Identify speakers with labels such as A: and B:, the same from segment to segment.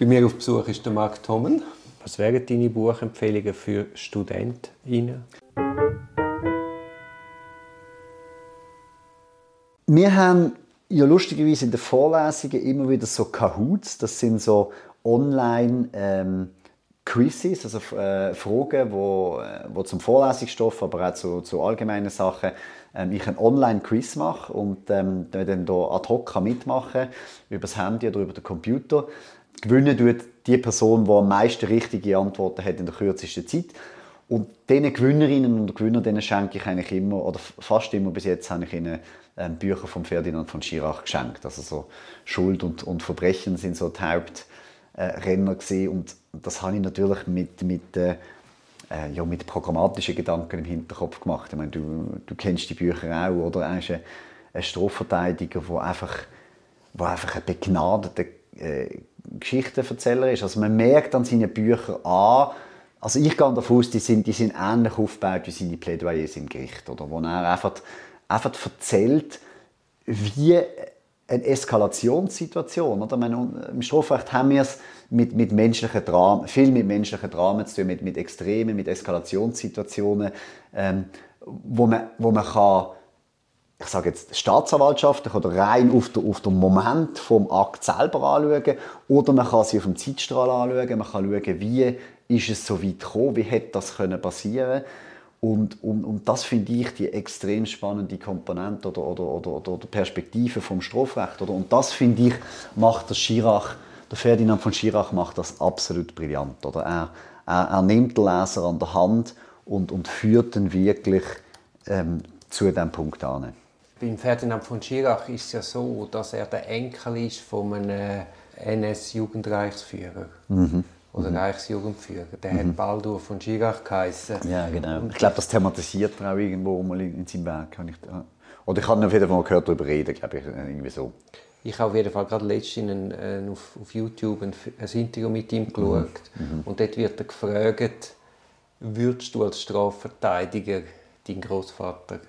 A: Bei mir auf Besuch ist der Marc Thommen. Was wären deine Buchempfehlungen für StudentInnen?
B: Wir haben ja lustigerweise in den Vorlesungen immer wieder so Kahoots. Das sind so online ähm, Quizzes, also äh, Fragen, wo, äh, wo zum Vorlesungsstoff, aber auch zu, zu allgemeinen Sachen ähm, ich einen Online-Quiz mache und ähm, dann da ad hoc mitmachen kann, über das Handy oder über den Computer. Gewinnen tut die Person, die am meisten richtige Antworten hat in der kürzesten Zeit. Und diesen Gewinnerinnen und Gewinnern denen schenke ich eigentlich immer, oder fast immer bis jetzt, habe ich ihnen ähm, Bücher von Ferdinand von Schirach geschenkt. Also so Schuld und, und Verbrechen sind so die Hauptrenner äh, und das habe ich natürlich mit, mit, äh, äh, ja, mit programmatischen Gedanken im Hinterkopf gemacht. Ich meine, du, du kennst die Bücher auch, oder? Er ist ein Strafverteidiger, der einfach, wo einfach ein begnadeter äh, Geschichtenerzähler ist. Also man merkt an seinen Büchern an, also ich gehe davon aus, die sind, die sind ähnlich aufgebaut wie seine Plädoyers im Gericht, oder? wo er einfach, einfach erzählt, wie eine Eskalationssituation. Oder? Meine, Im Strafrecht haben wir es mit, mit menschlichen Dramen, viel mit menschlichen Dramen zu tun, mit, mit Extremen, mit Eskalationssituationen, ähm, wo man, wo man kann ich sage jetzt staatsanwaltschaftlich oder rein auf den, auf den Moment vom Akt selber anschauen oder man kann sie auf dem Zeitstrahl anschauen, man kann schauen, wie ist es so weit gekommen, wie hätte das können passieren und, und, und das finde ich die extrem spannende Komponente oder, oder, oder, oder Perspektive vom Strafrecht. Oder? Und das finde ich, macht der Schirach, der Ferdinand von Schirach macht das absolut brillant. Oder? Er, er, er nimmt den Leser an der Hand und, und führt ihn wirklich ähm, zu diesem Punkt an.
A: Beim Ferdinand von Schirach ist es ja so, dass er der Enkel ist von einem NS-Jugendreichsführer. Mhm. Oder mhm. Reichsjugendführer. Der mhm. hat Baldur von Schirach geheißen.
B: Ja, genau. ich glaube, das thematisiert er auch irgendwo mal in seinem Werk. Oder ich habe auf jeden Fall mal gehört darüber reden, glaube ich, irgendwie so.
A: Ich habe auf jeden Fall gerade letztens äh, auf, auf, YouTube ein, ein, Interview mit ihm geschaut. Mhm. mhm. Und dort wird er gefragt, würdest du als Strafverteidiger deinen Großvater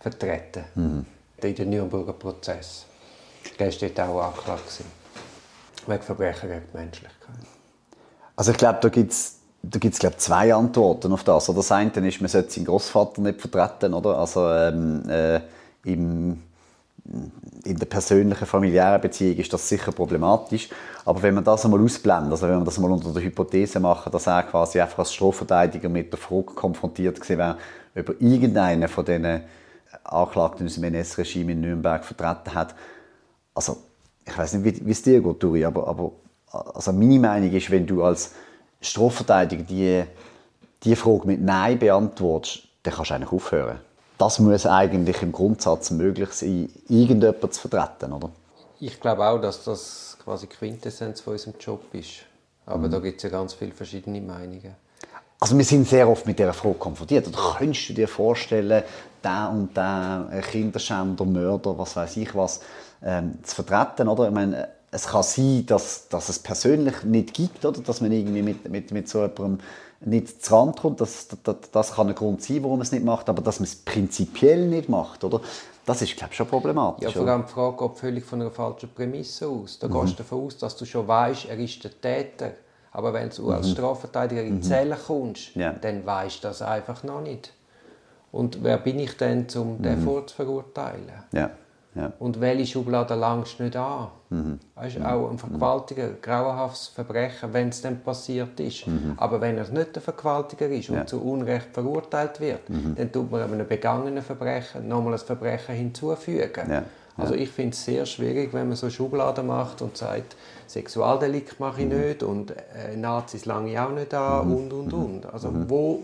A: vertreten. Mhm. In den Nürnberger Prozess. Der war dort auch angeklagt. Wegen Verbrechen gegen die Menschlichkeit.
B: Also ich glaube, da gibt es da gibt's, glaub, zwei Antworten auf das. Das eine ist, man sollte seinen Großvater nicht vertreten. Oder? Also, ähm, äh, im, in der persönlichen, familiären Beziehung ist das sicher problematisch. Aber wenn man das einmal ausblendet, also wenn man das mal unter der Hypothese macht, dass er quasi einfach als Strafverteidiger mit der Frage konfrontiert gewesen wäre, über irgendeinen von diesen Anklagten aus dem NS-Regime in Nürnberg vertreten hat. Also, ich weiß nicht, wie, es dir geht, Turi, aber, aber also meine Meinung ist, wenn du als Strafverteidiger die, die Frage mit Nein beantwortest, dann kannst du eigentlich aufhören. Das muss eigentlich im Grundsatz möglich sein, irgendjemanden zu vertreten, oder?
A: Ich glaube auch, dass das quasi Quintessenz von unserem Job ist. Aber mhm. da gibt es ja ganz viele verschiedene Meinungen.
B: Also wir sind sehr oft mit dieser Frage konfrontiert. Oder könntest du dir vorstellen, der und der Kinderschänder, Mörder, was weiß ich was, ähm, zu vertreten? Oder? Ich meine, es kann sein, dass, dass es persönlich nicht gibt, oder? dass man irgendwie mit, mit, mit so jemandem nicht zu Rand kommt. Das, das, das kann ein Grund sein, warum man es nicht macht, aber dass man es prinzipiell nicht macht, oder? das ist, glaube ich, schon problematisch.
A: Ja, vor allem die Frage geht völlig von einer falschen Prämisse aus. Da mhm. gehst du davon aus, dass du schon weißt, er ist der Täter. Aber wenn du als mhm. Strafverteidiger in mhm. Zelle kommst, ja. dann weißt du das einfach noch nicht. Und wer bin ich denn, um den mhm. vorzuverurteilen?
B: Ja. Ja.
A: Und welche Schublade langst du nicht an? Mhm. Weißt, auch ein Vergewaltiger, grauenhaftes Verbrechen, wenn es dann passiert ist. Mhm. Aber wenn er nicht ein Vergewaltiger ist und ja. zu Unrecht verurteilt wird, mhm. dann tut man einem begangenen Verbrechen nochmal ein Verbrechen hinzufügen. Ja. Also ich finde es sehr schwierig, wenn man so Schubladen macht und sagt, Sexualdelikt mache ich mhm. nicht und äh, Nazis lange ich auch nicht an mhm. und und mhm. und. Also mhm. wo...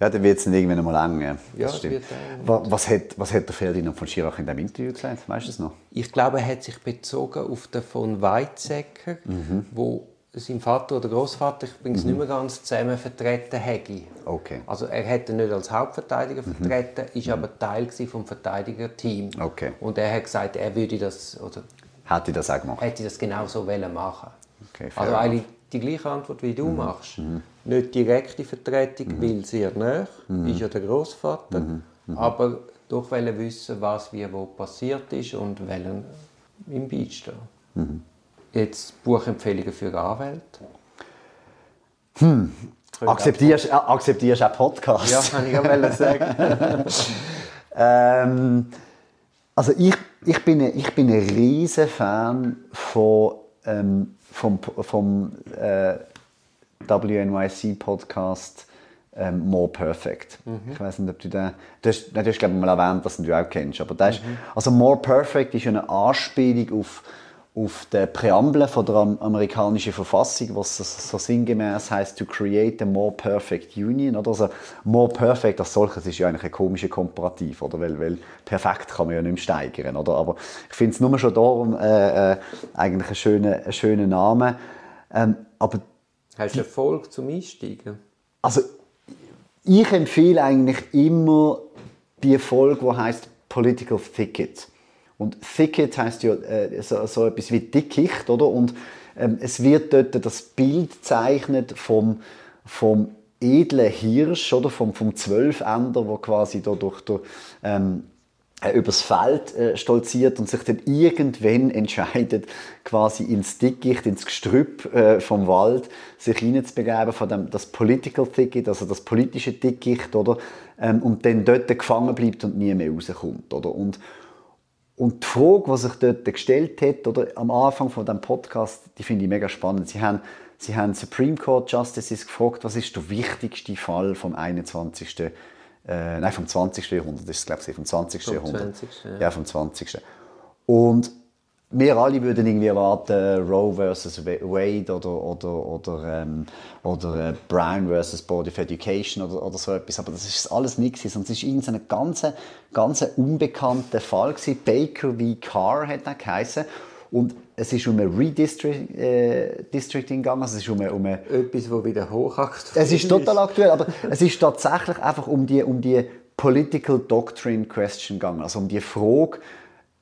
B: Ja, dann wird es irgendwann mal lang. Ja, ja stimmt. Wird was, was, hat, was hat der Ferdinand von Schirach in diesem Interview gesagt? Weißt du es noch?
A: Ich glaube, er hat sich bezogen auf den von Weizsäcker, mhm. wo sein Vater oder Großvater, ich bin es mhm. nicht mehr ganz zusammen vertreten, hätte.
B: Okay.
A: Also er hätte nicht als Hauptverteidiger mhm. vertreten, ist mhm. aber Teil vom Verteidigerteam.
B: Okay.
A: Und er hat gesagt, er würde das oder
B: Hätte das auch gemacht?
A: Hätte das genau so machen okay, Also eigentlich die gleiche Antwort, wie du mhm. machst. Mhm. Nicht direkte Vertretung, mhm. weil sehr nah, ist ja der Großvater, aber doch wollen wissen, was wie wo passiert ist und wollen im Beistehen.
B: Mhm.
A: Jetzt Buchempfehlungen für Anwälte.
B: Hm. Akzeptierst, äh, akzeptierst auch Podcasts?
A: Ja, kann ich auch sagen.
B: ähm, also ich, ich, bin, ein, ich bin ein riesen Fan von, ähm, vom, vom äh, WNYC-Podcast ähm, More Perfect. Mhm. Ich weiß nicht, ob du den... Du hast, du hast glaube ich, mal erwähnt, dass du ihn auch kennst. Aber das mhm. ist, also More Perfect ist eine Anspielung auf auf der Präambel von der amerikanischen Verfassung, was so sinngemäß heißt to create a more perfect union. Oder? Also more perfect als solches ist ja eigentlich ein komischer Komparativ, oder? Weil, weil perfekt kann man ja nicht mehr steigern. Oder? Aber ich finde es nur schon darum äh, äh, eigentlich ein schöner, ein schöner Name. Ähm, aber
A: Hast du Erfolg zum Einsteigen?
B: Also ich empfehle eigentlich immer die Folge, die heißt Political Thicket. Und Thicket heißt ja äh, so, so, etwas wie Dickicht, oder? Und ähm, es wird dort das Bild zeichnet vom, vom edlen Hirsch, oder? Vom, vom Zwölfender, wo quasi da durch, durch ähm, äh, übers Feld äh, stolziert und sich dann irgendwann entscheidet, quasi ins Dickicht, ins Gestrüpp äh, vom Wald sich hineinzubegeben, von dem, das Political Ticket, also das politische Dickicht, oder? Ähm, und dann dort gefangen bleibt und nie mehr rauskommt, oder? Und, und die Frage, die sich dort gestellt hat, oder am Anfang von dem Podcast, die finde ich mega spannend. Sie haben, sie haben Supreme Court Justices gefragt, was ist der wichtigste Fall vom 21. Äh, nein, vom 20. Jahrhundert, das ist glaube ich vom 20. Vom Jahrhundert. 20. Ja. ja, vom 20. Und wir alle würden irgendwie erwarten, Roe vs. Wade oder, oder, oder, ähm, oder äh, Brown vs. Board of Education oder, oder so etwas. Aber das ist alles nichts. Und es war in so einem ganz, ganz unbekannten Fall. Gewesen. Baker v. Carr hat er geheißen. Und es ist um ein Redistricting äh, gegangen. Also es ist um, eine, um eine
A: Etwas, das wieder hochaktuell
B: ist. Es ist total aktuell, aber es ist tatsächlich einfach um die, um die Political Doctrine Question gegangen. Also um die Frage,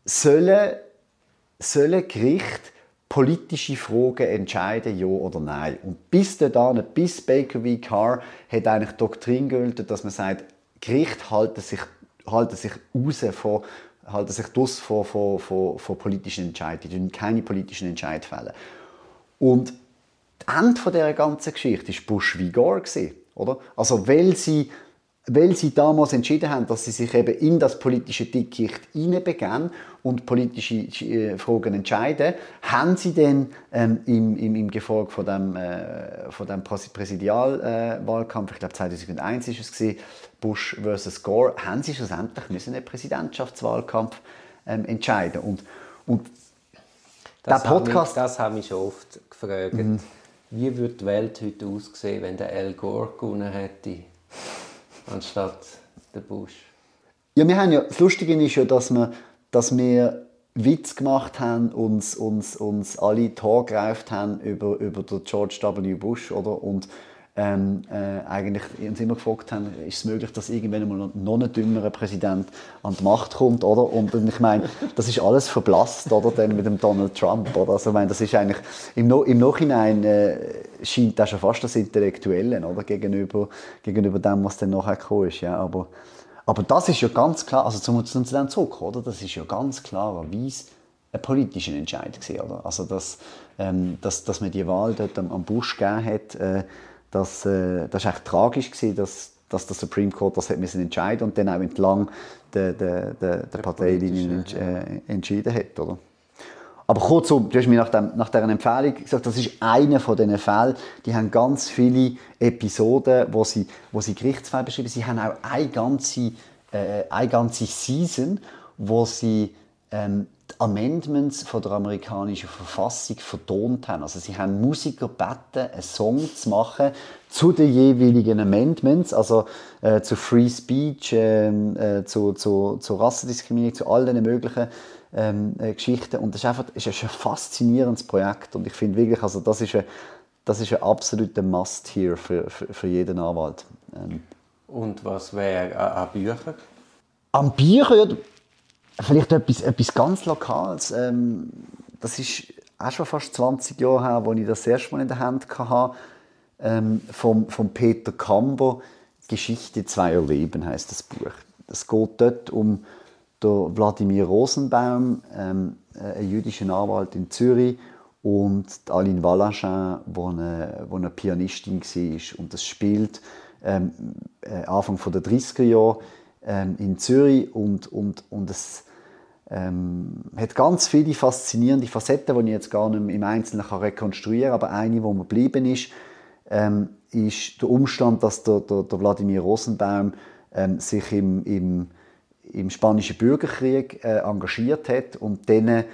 B: sollen sollen Gericht politische Fragen entscheiden, ja oder nein. Und bis dahin, bis Baker v. Carr, hat eigentlich Doktrin gelten, dass man sagt, Gericht halten sich, halten sich raus von halten sich das von, von, von, von politischen Entscheidungen, die keine politischen Entscheidungen fällen. Und das Ende dieser ganzen Geschichte war Bush v. Gore. Oder? Also, weil sie weil sie damals entschieden haben, dass sie sich eben in das politische Dickicht hineinbegeben und politische äh, Fragen entscheiden, haben sie dann ähm, im, im, im Gefolge von dem, äh, von dem Präsidialwahlkampf, ich glaube 2001 ist es gewesen, Bush versus Gore, haben sie schlussendlich müssen einen Präsidentschaftswahlkampf ähm, entscheiden und, und
A: das der Podcast... Mich, das habe ich schon oft gefragt. Mhm. Wie würde die Welt heute aussehen, wenn der Al Gore gewonnen hätte? Anstatt der Bush.
B: Ja, wir haben ja, das Lustige ist ja, dass wir, dass wir Witz gemacht haben, uns, uns, uns alle Tor gereift haben über, über den George W. Bush, oder? Und ähm, äh, eigentlich uns immer gefragt haben, ist es möglich, dass irgendwann mal noch ein dümmerer Präsident an die Macht kommt, oder? Und ich meine, das ist alles verblasst, oder? Dann mit dem Donald Trump, oder? Also ich meine, das ist eigentlich im, no im Nachhinein äh, scheint das schon fast das Intellektuelle, oder? Gegenüber, gegenüber dem, was dann nachher gekommen ist, ja. Aber, aber das ist ja ganz klar, also zum, zum zu dem zurück, oder? Das ist ja ganz klarerweise ein politischer Entscheid gewesen, oder? Also dass, ähm, dass, dass man die Wahl dort am, am Bush gegeben hat, äh, das, äh, das echt tragisch gewesen, dass, dass der Supreme Court das hat müssen entscheiden und dann auch entlang der, der, der, der Parteilinien äh, entschieden hat, oder? Aber kurzum, du hast mir nach, dem, nach dieser Empfehlung gesagt, das ist einer von diesen Fällen, die haben ganz viele Episoden, wo sie, wo sie Gerichtsfälle beschreiben. Sie haben auch eine ganze, äh, eine ganze Season, wo sie ähm, die Amendments von der amerikanischen Verfassung vertont haben. Also sie haben Musiker gebeten, einen Song zu machen zu den jeweiligen Amendments, also äh, zu Free Speech, ähm, äh, zu, zu, zu Rassendiskriminierung, zu all den möglichen ähm, äh, Geschichten. Und das ist einfach ist ein faszinierendes Projekt. Und ich finde wirklich, also das ist ein, das ist ein absoluter Must hier für, für, für jeden Anwalt. Ähm.
A: Und was wäre an Büchern?
B: An Büchern, Vielleicht etwas, etwas ganz Lokales. Ähm, das ist auch schon fast 20 Jahre her, als ich das erste Mal in der Hand hatte. Ähm, vom, vom Peter Kamber «Geschichte zweier Leben» heißt das Buch. Es geht dort um Wladimir Rosenbaum, ähm, ein jüdischer Anwalt in Zürich. und Aline Valachin, die eine, wo eine Pianistin war. Und das spielt ähm, äh, Anfang der 30er Jahre ähm, in Zürich und, und, und es ähm, hat ganz viele faszinierende Facetten, die ich jetzt gar nicht im Einzelnen kann rekonstruieren kann, aber eine, die mir geblieben ist, ähm, ist der Umstand, dass der, der, der Wladimir Rosenbaum ähm, sich im, im, im Spanischen Bürgerkrieg äh, engagiert hat und dann äh,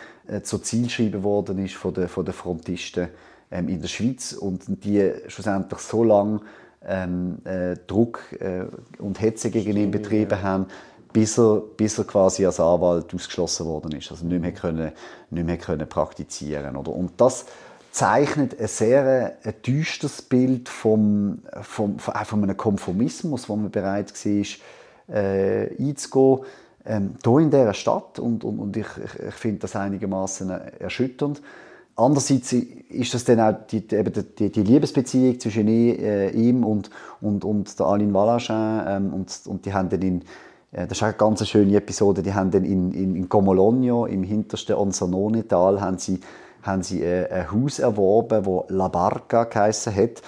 B: zur Zielscheibe worden ist von den, von den Frontisten ähm, in der Schweiz und die schlussendlich so lange ähm, äh, Druck äh, und Hetze gegen ihn betrieben haben, bis er, bis er quasi als Anwalt ausgeschlossen worden ist, also nicht mehr können, nicht mehr können praktizieren oder? Und das zeichnet ein sehr ein düsteres Bild vom, vom, von einem Konformismus, wo man bereit war, äh, einzugehen, ähm, hier in dieser Stadt. Und, und, und ich, ich, ich finde das einigermaßen erschütternd. Andererseits ist das dann auch die, eben die, die Liebesbeziehung zwischen äh, ihm und, und, und der Aline Valachin ähm, und, und die haben dann in, äh, das ist eine ganz schöne Episode, die haben dann in, in, in Comologno, im hintersten Onsernone-Tal, haben sie, haben sie äh, ein Haus erworben, das La Barca geheissen hat.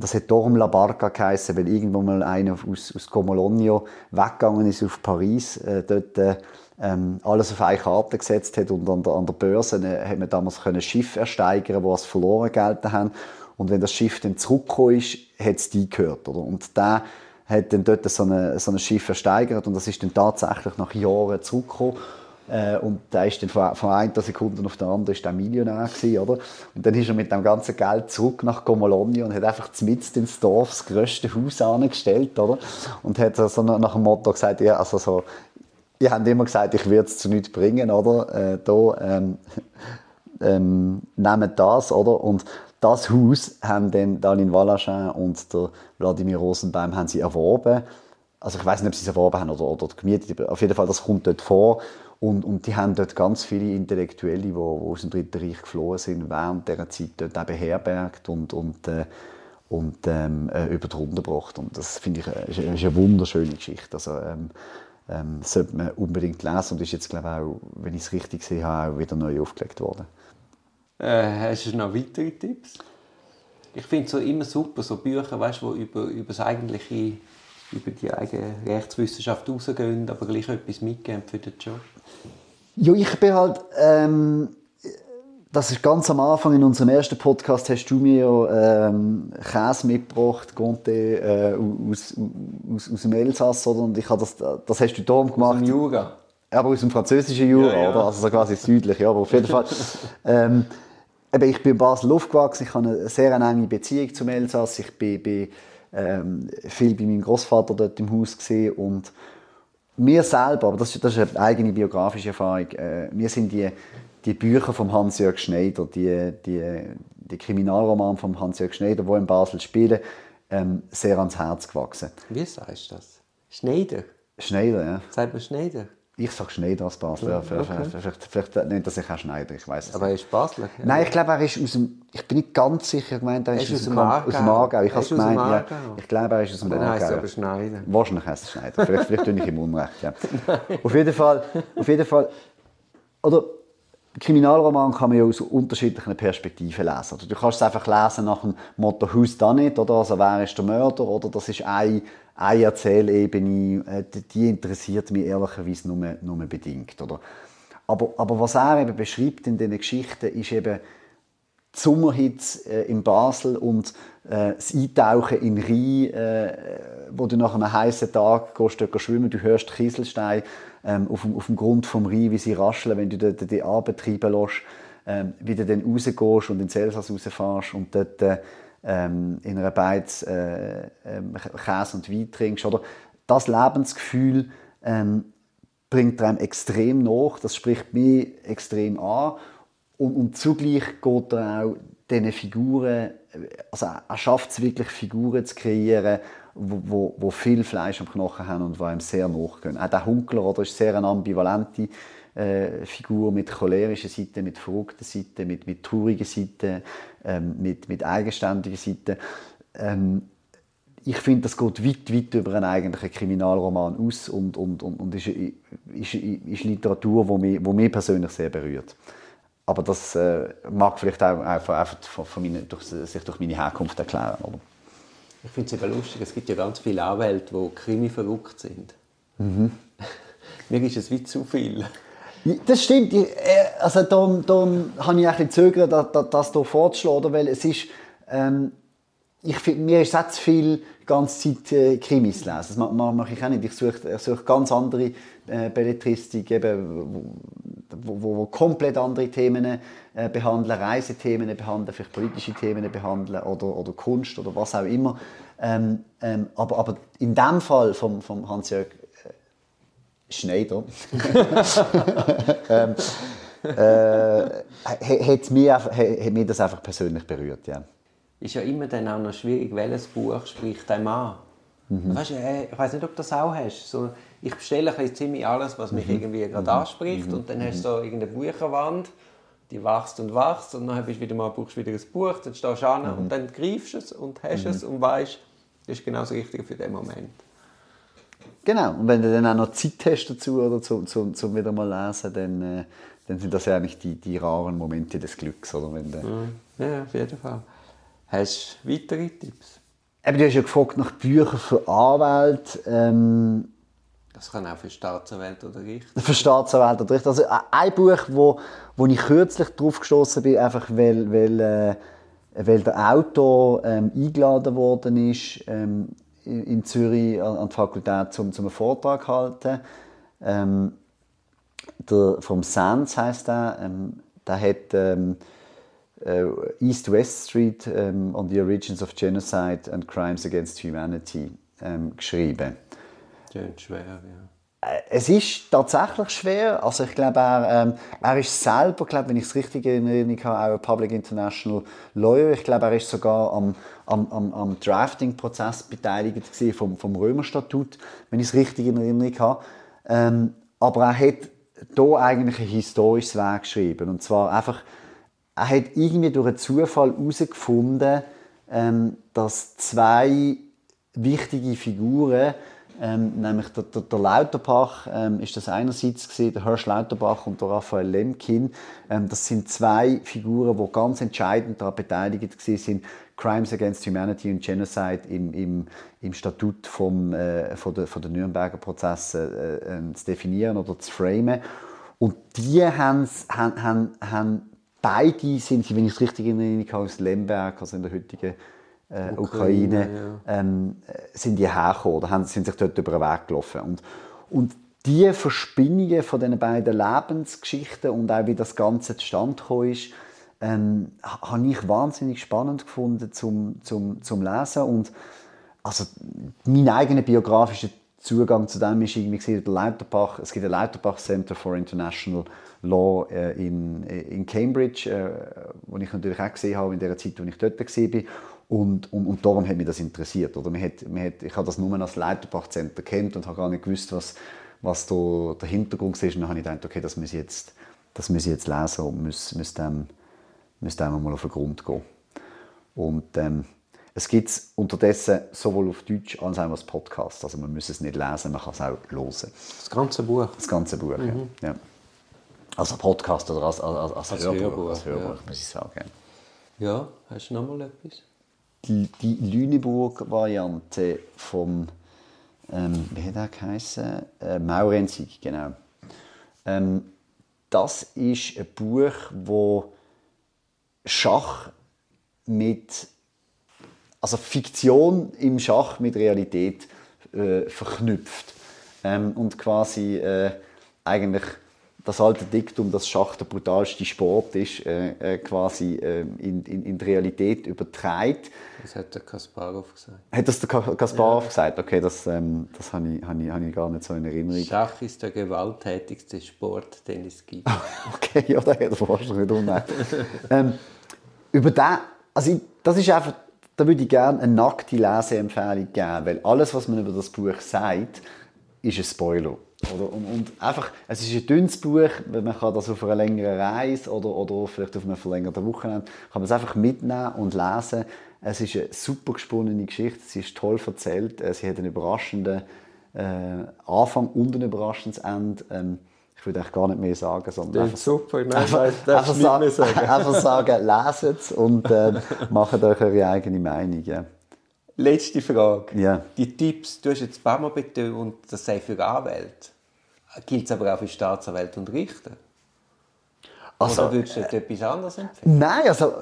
B: Das hat darum La Barca geheissen, weil irgendwo mal einer aus, aus Comologno weggegangen ist auf Paris, äh, dort äh, ähm, alles auf eine Karte gesetzt hat und an der, an der Börse äh, hat man damals ein Schiff ersteigern, wo es verloren gelten haben. Und wenn das Schiff dann zurückgekommen ist, hat es die gehört. Oder? Und der hat dann dort so, eine, so ein Schiff ersteigert und das ist dann tatsächlich nach Jahren zurückgekommen. Äh, und da ist dann von, von einer Sekunde auf die andere ist der Millionär gewesen, oder? Und dann ist er mit dem ganzen Geld zurück nach Comologno und hat einfach mitten ins Dorf das grösste Haus angestellt, oder? Und hat so nach dem Motto gesagt, ja, also so, ihr habt immer gesagt, ich würde es zu nichts bringen, oder? Äh, da, ähm, ähm, nehmt das, oder? Und das Haus haben dann Dalin Valachin und der Wladimir Rosenbaum haben sie erworben. Also ich weiß nicht, ob sie es erworben haben oder, oder gemietet. Auf jeden Fall, das kommt dort vor. Und, und die haben dort ganz viele Intellektuelle, die, die aus dem Dritten Reich geflohen sind, während dieser Zeit dort auch beherbergt und, und, äh, und ähm, äh, über die Runde gebracht. Und das finde ich äh, ist, ist eine wunderschöne Geschichte. Also, ähm, ähm, sollte man unbedingt lesen und ist jetzt, glaube auch, wenn ich es richtig sehe, auch wieder neu aufgelegt worden.
A: Äh, hast du noch weitere Tipps? Ich finde es so immer super, so Bücher, weißt, die über, über das eigentliche, über die eigene Rechtswissenschaft rausgehen, aber gleich etwas mitgeben für den Job.
B: Ja, ich bin halt ähm, das ist ganz am Anfang in unserem ersten Podcast hast du mir ähm, Käse mitgebracht, Conte äh, aus, aus, aus dem Elsass, oder? Und ich habe das, das hast du da gemacht. Aus dem
A: Jura.
B: Aber aus dem französischen Jura, ja, ja. oder? Also so quasi südlich, ja, aber auf jeden Fall. ähm, ich bin in Basel aufgewachsen, ich habe eine sehr enge Beziehung zum Elsass, ich bin, bin ähm, viel bei meinem Großvater dort im Haus gesehen und mir selber, aber das, das ist eine eigene biografische Erfahrung, äh, wir sind die die Bücher von Hans-Jörg Schneider, die, die, die Kriminalroman von Hans-Jörg Schneider, die in Basel spielen, ähm, sehr ans Herz gewachsen.
A: Wie sagst du das? Schneider?
B: Schneider, ja.
A: Sagt man Schneider?
B: Ich sage Schneider als Basler. Okay. vielleicht, vielleicht, nennt er sich auch Schneider, ich weiß
A: Aber er ist Basler?
B: Ja. Nein, ich glaube, er ist aus dem... Ich bin nicht ganz sicher, gemeint, er ist, ist aus, dem Aargau. Aus dem Aargau. Ich, habe gemeint, ja, ich glaube, er ist aus dem
A: Aargau. Dann heißt aber Schneider.
B: Wahrscheinlich heißt es Schneider. Vielleicht, vielleicht tue ich ihm Unrecht, ja. auf jeden Fall... Auf jeden Fall oder Kriminalroman kann man ja aus unterschiedlichen Perspektiven lesen. Du kannst es einfach lesen nach dem Motto «Who's done it?» oder «Also wer ist der Mörder?» oder «Das ist eine, eine Erzählebene, äh, die interessiert mich ehrlicherweise nur, nur bedingt». Oder? Aber, aber was er eben beschreibt in diesen Geschichten, ist eben die Sommerhitze äh, in Basel und äh, das Eintauchen in Rhein, wo du nach einem heißen Tag gehst, dort schwimmen, du hörst Kieselsteine ähm, auf, dem, auf dem Grund vom Rhein, wie sie rascheln, wenn du dort die Arbeit treiben lässt, ähm, wie du dann rausgehst und ins Elsass rausfährst und dort ähm, in einer Beiz äh, äh, Käse und Wein trinkst. Oder? Das Lebensgefühl ähm, bringt einem extrem nach, das spricht mich extrem an und, und zugleich geht er auch diesen Figuren, also er schafft es wirklich Figuren zu kreieren, wo, wo, wo, viel Fleisch am Knochen haben und die einem sehr nachgehen. Auch der Hunkler oder, ist sehr eine ambivalente äh, Figur mit cholerischer Seite, mit verrückter Seite, mit, mit trauriger Seite, ähm, mit, mit eigenständiger Seite. Ähm, ich finde, das geht weit, weit über einen eigentlichen Kriminalroman aus und, und, und, und ist, ist, ist Literatur, die mich, die mich persönlich sehr berührt. aber das äh, mag vielleicht auch einfach, einfach von, meine, durch, sich durch meine Herkunft erklären. Oder?
A: Ich finde es eben lustig, es gibt ja ganz viele Anwälte, die Krimi verrückt sind. Mhm. Mir ist es wie zu viel.
B: Das stimmt. Äh, also darum, darum habe ich ein bisschen zögern, das, hier vorzuschlagen, weil es ist, ähm, ich find, mir ist es zu viel ganze Zeit äh, Krimis lesen. Das mache, ich auch nicht. Ich suche, ich suche ganz andere äh, Belletristik, eben, wo, wo, wo, komplett andere Themen äh, behandeln, Reisethemen behandeln, vielleicht politische Themen behandeln oder, oder Kunst oder was auch immer. Ähm, ähm, aber, aber in dem Fall vom, vom Hans-Jörg Schneider ähm, äh, hat, mich, hat mich das einfach persönlich berührt. Ja.
A: Ist ja immer dann auch noch schwierig, welches Buch spricht einem an. Mhm. Weißt, äh, ich weiß nicht, ob du das auch hast. So, ich bestelle ziemlich alles, was mich mhm. irgendwie gerade mhm. anspricht. Und dann hast du so irgendeine Bucherwand, die wächst und wächst. Und dann bist du wieder mal, brauchst wieder ein Buch, dann stehst du an mhm. und dann greifst du es und hast mhm. es und weißt, das ist genau das Richtige für den Moment.
B: Genau, und wenn du dann auch noch Zeit hast dazu, oder zum, zum, zum wieder mal lesen, dann, äh, dann sind das ja eigentlich die, die raren Momente des Glücks. Oder? Wenn du...
A: Ja, auf jeden Fall. Hast du weitere Tipps?
B: Eben, du hast ja gefragt nach Büchern für Anwälte. Ähm,
A: das kann auch für Staatsanwälte oder Richter.
B: Für Staatsanwälte oder Richter. Also ein Buch, wo, wo ich kürzlich drauf gestoßen bin, einfach weil, weil, äh, weil der Autor ähm, eingeladen worden ist ähm, in Zürich an, die Fakultät um, zum einen Vortrag zu halten. Ähm, der, vom Sands heißt er. Ähm, der hat ähm, äh, East-West Street ähm, on the Origins of Genocide and Crimes Against Humanity ähm, geschrieben.
A: Klingt schwer, ja.
B: Äh, es ist tatsächlich schwer. Also ich glaube, er, ähm, er ist selber, glaube, wenn ich es richtig in Erinnerung habe, auch ein Public International Lawyer. Ich glaube, er ist sogar am, am, am, am Drafting-Prozess beteiligt vom, vom Römerstatut, wenn ich es richtig in Erinnerung habe. Ähm, aber er hat hier eigentlich ein historisches Werk geschrieben. Und zwar einfach er hat irgendwie durch einen Zufall herausgefunden, ähm, dass zwei wichtige Figuren, ähm, nämlich der, der, der Lauterbach ähm, ist das einerseits gesehen, der Hirsch Lauterbach und der Raphael Lemkin. Ähm, das sind zwei Figuren, die ganz entscheidend daran beteiligt sind, Crimes Against Humanity und Genocide im, im, im Statut vom, äh, von, der, von der Nürnberger Prozesse äh, äh, zu definieren oder zu framen. Und die haben, haben, haben, beide sind, wenn ich es richtig in Erinnerung habe, aus Lemberg, also in der heutigen äh, Ukraine, Ukraine ja. ähm, sind die hergekommen oder haben, sind sich dort über den Weg gelaufen. Und, und die Verspinnungen von diesen beiden Lebensgeschichten und auch wie das Ganze zustande gekommen ist, ähm, habe ich wahnsinnig spannend gefunden zum, zum, zum Lesen. Und also mein eigener biografischer Zugang zu dem ist irgendwie der Lauterbach, es gibt ein Lauterbach Center for International Law äh, in, in Cambridge, äh, wo ich natürlich auch gesehen habe in der Zeit, als ich dort war. Und, und, und darum hat mich das interessiert. Oder? Man hat, man hat, ich habe das nur als Leiterbach Center kennt und habe gar nicht gewusst, was, was da der Hintergrund ist. Und dann habe ich gedacht, okay, das muss ich jetzt, das muss ich jetzt lesen und muss, muss, dem, muss dem mal auf den Grund gehen. Und ähm, es gibt es unterdessen sowohl auf Deutsch als auch als Podcast. Also man muss es nicht lesen, man kann es auch hören.
A: Das ganze Buch?
B: Das ganze Buch, mhm. ja. ja. Als Podcast oder als, als, als, als Hörbuch, Hörbuch, als Hörbuch ja. muss ich sagen.
A: Ja, hast du noch mal etwas?
B: Die, Lüneburg-Variante vom, ähm, wie hat er geheißen? Äh, Maurenzig, genau. Ähm, das ist ein Buch, wo Schach mit, also Fiktion im Schach mit Realität äh, verknüpft ähm, und quasi äh, eigentlich das alte Diktum, dass Schach der brutalste Sport ist, äh, äh, quasi äh, in, in, in die Realität überträgt.
A: Das hat der Kasparov gesagt.
B: Hat das der Kasparov ja. gesagt? Okay, das, ähm, das habe ich, hab ich, hab ich gar nicht so in Erinnerung.
A: Schach ist der gewalttätigste Sport, den es gibt.
B: okay, ja, da hat er wahrscheinlich nicht unrecht. ähm, über den, also das ist einfach, da würde ich gerne eine nackte Leseempfehlung geben, weil alles, was man über das Buch sagt, ist ein Spoiler. Oder, und, und, einfach, es ist ein dünnes Buch, man kann das auf einer längeren Reise oder, oder vielleicht auf einem verlängerten Wochenende, kann man es einfach mitnehmen und lesen. Es ist eine super gesponnene Geschichte, sie ist toll erzählt, äh, sie hat einen überraschenden äh, Anfang und ein überraschendes Ende. Ähm, ich würde gar nicht mehr sagen, sondern
A: einfach, super, nein,
B: einfach, einfach, sagen, sagen. einfach sagen, leset es und äh, macht euch eure eigene Meinung. Ja.
A: Letzte Frage.
B: Ja.
A: Die Tipps, du hast jetzt ein paar Mal betont, das sei für Anwälte. Gilt es aber auch für Staatsanwälte und Richter? Also, oder würdest du äh, etwas anderes empfehlen?
B: Nein, also,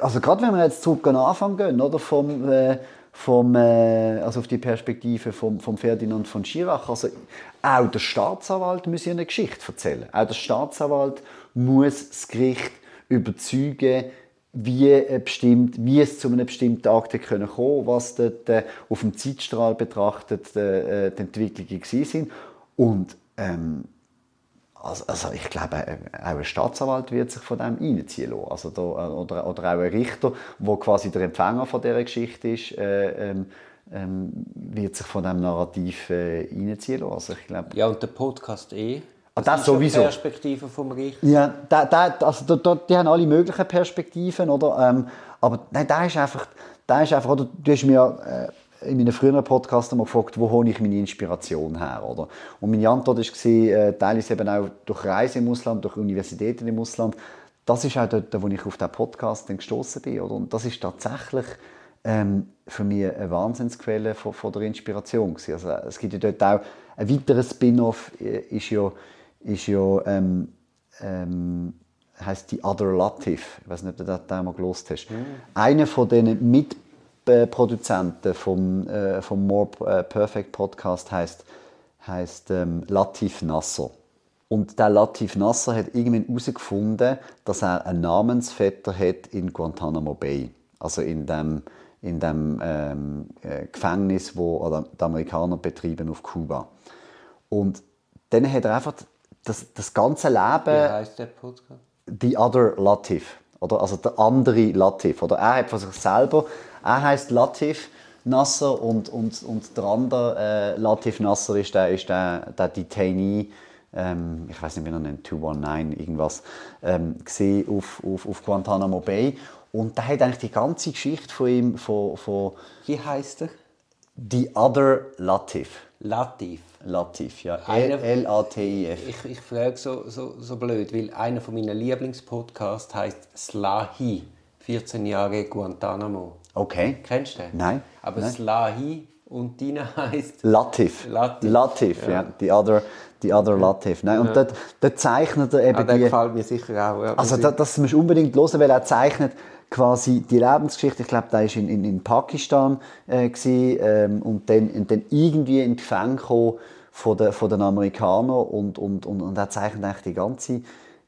B: also gerade wenn wir jetzt zurück an den Anfang gehen, oder, vom, äh, vom, äh, also auf die Perspektive vom, vom Ferdinand von Schirach, also auch der Staatsanwalt muss eine Geschichte erzählen. Auch der Staatsanwalt muss das Gericht überzeugen, wie, bestimmt, wie es zu einem bestimmten Akt kommen konnte, was dort äh, auf dem Zeitstrahl betrachtet äh, die Entwicklungen sind. Und ähm, also, also, ich glaube, äh, auch ein Staatsanwalt wird sich von dem reinziehen lassen. Also da, äh, oder, oder auch ein Richter, der quasi der Empfänger von dieser Geschichte ist, äh, ähm, ähm, wird sich von diesem Narrativ äh, reinziehen lassen. Also ich glaube,
A: ja, und der Podcast eh.
B: Ah, das, das sowieso.
A: Die Perspektive vom Richter.
B: Ja, da, da, also da, da, die haben alle möglichen Perspektiven, oder? Ähm, aber nein, da ist einfach, da ist einfach oder, du hast mir äh, in meinen früheren Podcasts mal gefragt, wo hole ich meine Inspiration her, oder? Und meine Antwort war, äh, teilweise eben auch durch Reisen im Ausland, durch Universitäten im Ausland. Das ist auch dort, wo ich auf diesen Podcast gestoßen bin, oder? Und das ist tatsächlich ähm, für mich eine Wahnsinnsquelle von, von der Inspiration gewesen. Also es gibt ja dort auch ein weiteres Spin-off, äh, ist ja, ist ja ähm, ähm, heißt die Other Latif. Ich weiß nicht, ob du das einmal gelost hast. Mhm. Einer von den mit Produzenten vom, äh, vom More äh, Perfect Podcast heißt, heißt ähm, Latif Nasser. Und der Latif Nasser hat irgendwann herausgefunden, dass er einen Namensvetter hat in Guantanamo Bay. Also in dem, in dem ähm, äh, Gefängnis, wo die Amerikaner betreiben auf Kuba. Und dann hat er einfach das, das ganze Leben... Wie
A: heißt der Podcast?
B: The Other Latif. Oder, also der andere Latif. Oder er hat von sich selber er heißt Latif Nasser und, und, und der andere äh, Latif Nasser ist der, ist der, der Detainee, ähm, ich weiß nicht, wie er nennt, 219, irgendwas, ähm, gesehen auf, auf, auf Guantanamo Bay. Und der hat eigentlich die ganze Geschichte von ihm, von, von
A: Wie heißt er?
B: The Other Latif.
A: Latif.
B: Latif, ja. L-A-T-I-F.
A: Ich, ich frage so, so, so blöd, weil einer von meinen Lieblingspodcasts heißt Slahi, 14 Jahre Guantanamo.
B: Okay.
A: Kennst du den?
B: Nein.
A: Aber
B: Nein.
A: Slahi und deine heißt
B: Latif.
A: Latif.
B: Latif, ja. ja. The other, the other Latif. Nein, und ja. dort, dort zeichnet er eben
A: ah, der die... gefällt mir sicher auch.
B: Ja, also das, das musst du unbedingt hören, weil er zeichnet quasi die Lebensgeschichte, ich glaube, da war in, in, in Pakistan äh, gewesen, ähm, und, dann, und dann irgendwie in die Gefängnis von, den, von den Amerikanern und, und, und, und er zeichnet eigentlich die ganze,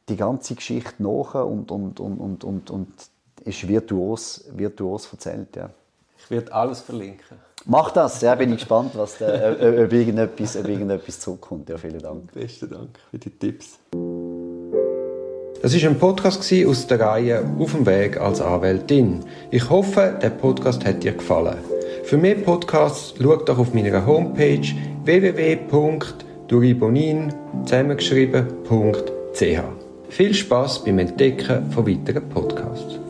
B: die ganze Geschichte nach und, und, und, und, und, und ist virtuos, virtuos erzählt. Ja.
A: Ich werde alles verlinken.
B: Mach das, ja, bin ich gespannt, was da, ob, irgendetwas, ob irgendetwas zurückkommt. Ja, vielen Dank.
A: Besten Dank für die Tipps. Das war ein Podcast aus der Reihe Auf dem Weg als Anwältin. Ich hoffe, der Podcast hat dir gefallen. Für mehr Podcasts schau doch auf meiner Homepage www.duribonin zusammengeschrieben.ch. Viel Spaß beim Entdecken von weiteren Podcasts.